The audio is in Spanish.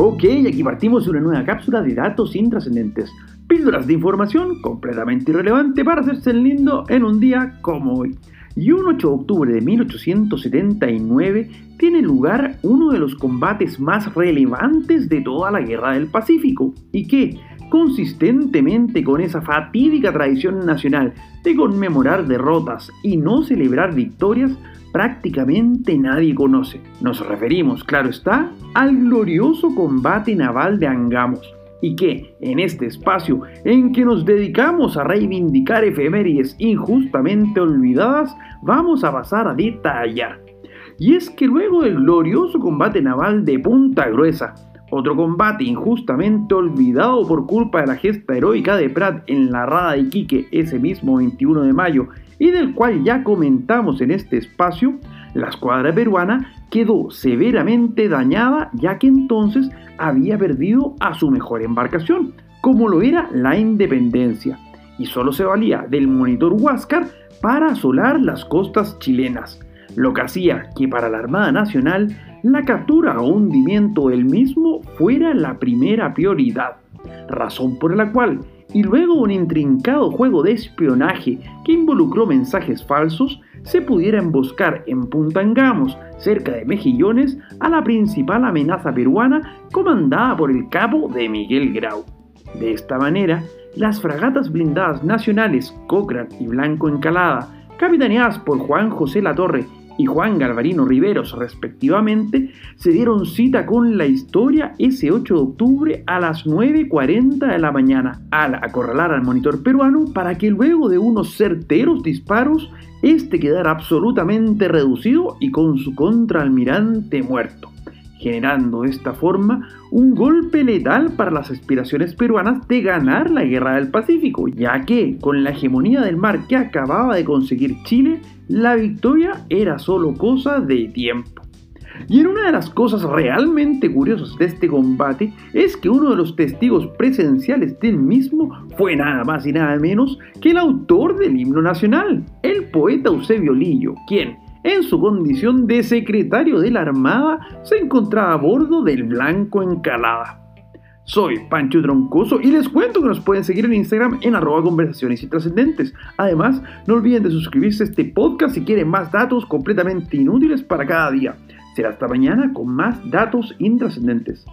Ok, aquí partimos una nueva cápsula de datos intrascendentes. Píldoras de información completamente irrelevante para hacerse el lindo en un día como hoy. Y un 8 de octubre de 1879 tiene lugar uno de los combates más relevantes de toda la Guerra del Pacífico y que, consistentemente con esa fatídica tradición nacional de conmemorar derrotas y no celebrar victorias, prácticamente nadie conoce. Nos referimos, claro está, al glorioso combate naval de Angamos, y que, en este espacio en que nos dedicamos a reivindicar efemérides injustamente olvidadas, vamos a pasar a detallar. Y es que luego del glorioso combate naval de Punta Gruesa, otro combate injustamente olvidado por culpa de la gesta heroica de Prat en la Rada de Iquique ese mismo 21 de mayo y del cual ya comentamos en este espacio, la escuadra peruana quedó severamente dañada ya que entonces había perdido a su mejor embarcación, como lo era la Independencia, y solo se valía del monitor Huáscar para asolar las costas chilenas, lo que hacía que para la Armada Nacional la captura o hundimiento del mismo fuera la primera prioridad, razón por la cual, y luego un intrincado juego de espionaje que involucró mensajes falsos, se pudiera emboscar en Punta Angamos, cerca de Mejillones, a la principal amenaza peruana comandada por el cabo de Miguel Grau. De esta manera, las fragatas blindadas nacionales Cochrane y Blanco Encalada, capitaneadas por Juan José Latorre y Juan Galvarino Riveros respectivamente, se dieron cita con la historia ese 8 de octubre a las 9.40 de la mañana, al acorralar al monitor peruano para que luego de unos certeros disparos, este quedara absolutamente reducido y con su contraalmirante muerto generando de esta forma un golpe letal para las aspiraciones peruanas de ganar la guerra del Pacífico, ya que con la hegemonía del mar que acababa de conseguir Chile, la victoria era solo cosa de tiempo. Y en una de las cosas realmente curiosas de este combate es que uno de los testigos presenciales del mismo fue nada más y nada menos que el autor del himno nacional, el poeta Eusebio Lillo, quien, en su condición de secretario de la Armada, se encontraba a bordo del Blanco Encalada. Soy Pancho Troncoso y les cuento que nos pueden seguir en Instagram en arroba conversaciones intrascendentes. Además, no olviden de suscribirse a este podcast si quieren más datos completamente inútiles para cada día. Será hasta mañana con más datos intrascendentes.